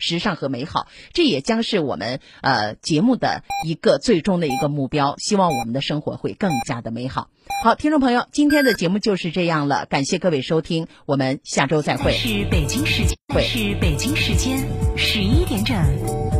时尚和美好。这也将是我们呃节目的一个最终的一个目标。希望我们的生活会更加的美好。好，听众朋友，今天的节目就是这样了，感谢各位收听，我们下周再会。是北京时间，是北京时间十一点整。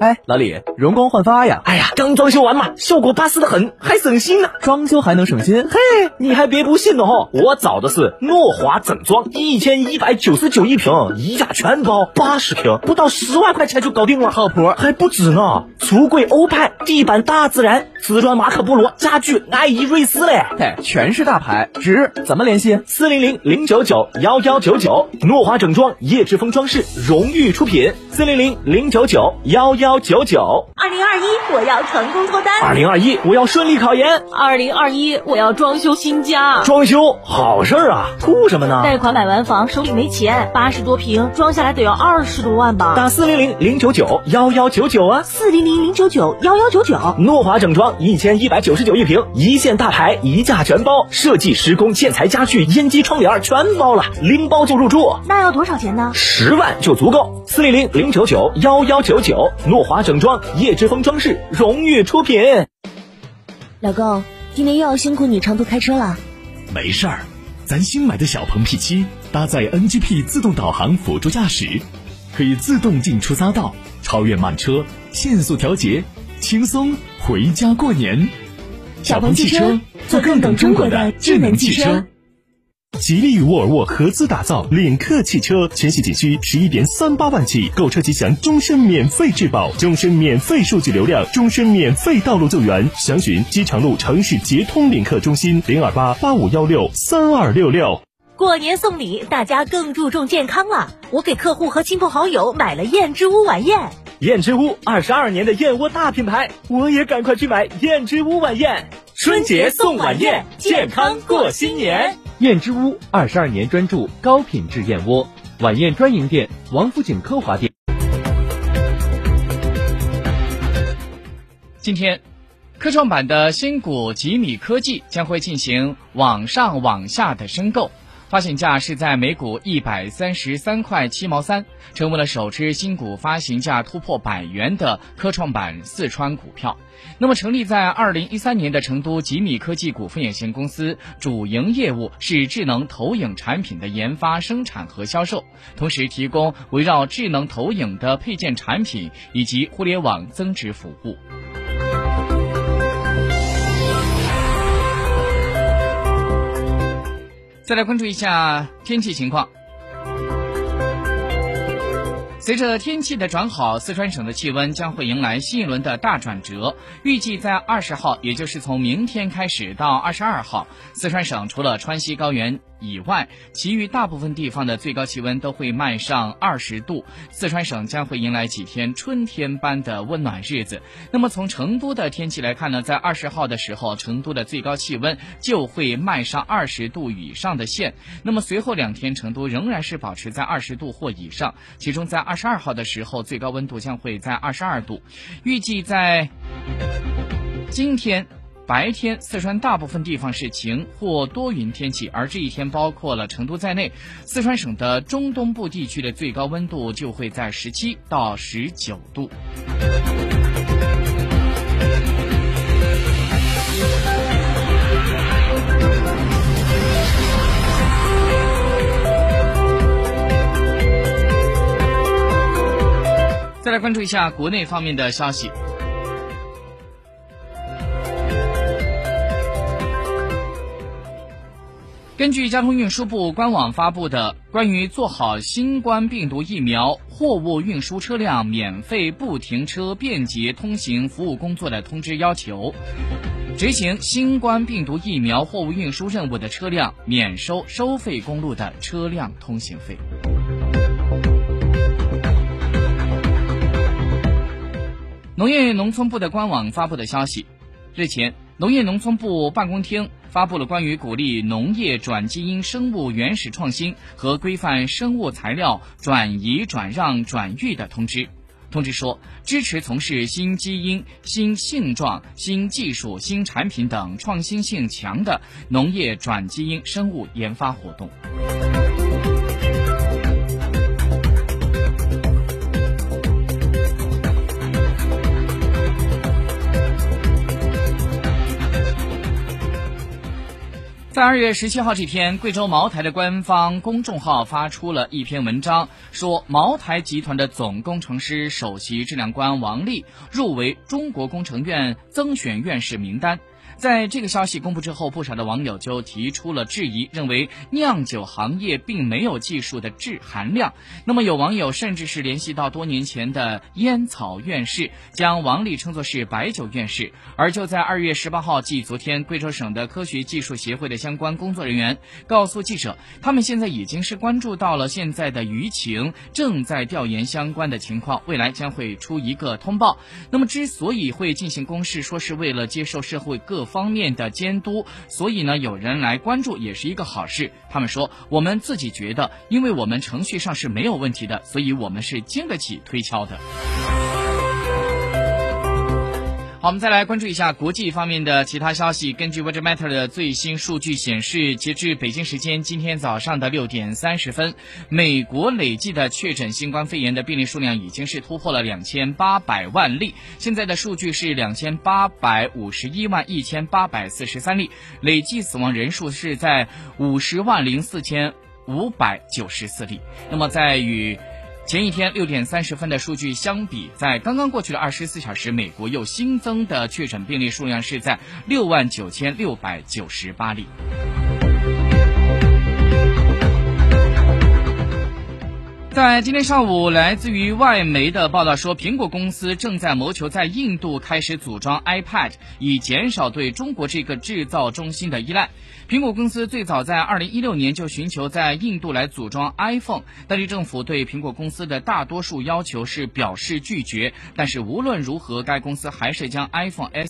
哎，老李，容光焕发呀！哎呀，刚装修完嘛，效果巴适的很，还省心呢。装修还能省心？嘿，你还别不信呢哈！我找的是诺华整装，一千一百九十九一平，一价全包，八十平，不到十万块钱就搞定了，靠谱。还不止呢，橱柜欧派，地板大自然，瓷砖马可波罗，家具爱依瑞斯嘞，嘿，全是大牌，值。怎么联系？四零零零九九幺幺九九，诺华整装，叶之峰装饰荣誉出品，四零零零九九幺幺。幺九九，二零二一我要成功脱单，二零二一我要顺利考研，二零二一我要装修新家。装修好事儿啊，图什么呢？贷款买完房手里没钱，八十多平装下来得要二十多万吧？打四零零零九九幺幺九九啊，四零零零九九幺幺九九。诺华整装一千一百九十九一平，一线大牌，一价全包，设计、施工、建材、家具、烟机、窗帘全包了，拎包就入住。那要多少钱呢？十万就足够。四零零零九九幺幺九九诺。华整装，叶之风装饰荣誉出品。老公，今天又要辛苦你长途开车了。没事儿，咱新买的小鹏 P7 搭载 NGP 自动导航辅助驾驶，可以自动进出匝道，超越慢车，限速调节，轻松回家过年。小鹏汽车，做更懂中国的智能汽车。吉利与沃尔沃合资打造领克汽车，全系仅需十一点三八万起，购车即享终身免费质保、终身免费数据流量、终身免费道路救援。详询机场路城市捷通领克中心零二八八五幺六三二六六。过年送礼，大家更注重健康了。我给客户和亲朋好友买了燕之屋晚宴。燕之屋二十二年的燕窝大品牌，我也赶快去买燕之屋晚宴。春节送晚宴，健康过新年。燕之屋二十二年专注高品质燕窝，晚宴专营店王府井科华店。今天，科创板的新股吉米科技将会进行网上网下的申购。发行价是在每股一百三十三块七毛三，成为了首支新股发行价突破百元的科创板四川股票。那么，成立在二零一三年的成都吉米科技股份有限公司，主营业务是智能投影产品的研发、生产和销售，同时提供围绕智能投影的配件产品以及互联网增值服务。再来关注一下天气情况。随着天气的转好，四川省的气温将会迎来新一轮的大转折。预计在二十号，也就是从明天开始到二十二号，四川省除了川西高原以外，其余大部分地方的最高气温都会迈上二十度。四川省将会迎来几天春天般的温暖日子。那么从成都的天气来看呢，在二十号的时候，成都的最高气温就会迈上二十度以上的线。那么随后两天，成都仍然是保持在二十度或以上，其中在。二十二号的时候，最高温度将会在二十二度。预计在今天白天，四川大部分地方是晴或多云天气，而这一天包括了成都在内，四川省的中东部地区的最高温度就会在十七到十九度。再来关注一下国内方面的消息。根据交通运输部官网发布的关于做好新冠病毒疫苗货物运输车辆免费不停车便捷通行服务工作的通知要求，执行新冠病毒疫苗货物运输任务的车辆免收收费公路的车辆通行费。农业农村部的官网发布的消息，日前，农业农村部办公厅发布了关于鼓励农业转基因生物原始创新和规范生物材料转移、转让、转育的通知。通知说，支持从事新基因、新性状、新技术、新产品等创新性强的农业转基因生物研发活动。在二月十七号这天，贵州茅台的官方公众号发出了一篇文章，说茅台集团的总工程师、首席质量官王力入围中国工程院增选院士名单。在这个消息公布之后，不少的网友就提出了质疑，认为酿酒行业并没有技术的质含量。那么有网友甚至是联系到多年前的烟草院士，将王丽称作是白酒院士。而就在二月十八号，即昨天，贵州省的科学技术协会的相关工作人员告诉记者，他们现在已经是关注到了现在的舆情，正在调研相关的情况，未来将会出一个通报。那么之所以会进行公示，说是为了接受社会各。方面的监督，所以呢，有人来关注也是一个好事。他们说，我们自己觉得，因为我们程序上是没有问题的，所以我们是经得起推敲的。好，我们再来关注一下国际方面的其他消息。根据 Weather Matter 的最新数据显示，截至北京时间今天早上的六点三十分，美国累计的确诊新冠肺炎的病例数量已经是突破了两千八百万例。现在的数据是两千八百五十一万一千八百四十三例，累计死亡人数是在五十万零四千五百九十四例。那么在与前一天六点三十分的数据相比，在刚刚过去的二十四小时，美国又新增的确诊病例数量是在六万九千六百九十八例。在今天上午，来自于外媒的报道说，苹果公司正在谋求在印度开始组装 iPad，以减少对中国这个制造中心的依赖。苹果公司最早在二零一六年就寻求在印度来组装 iPhone，当地政府对苹果公司的大多数要求是表示拒绝。但是无论如何，该公司还是将 iPhone S。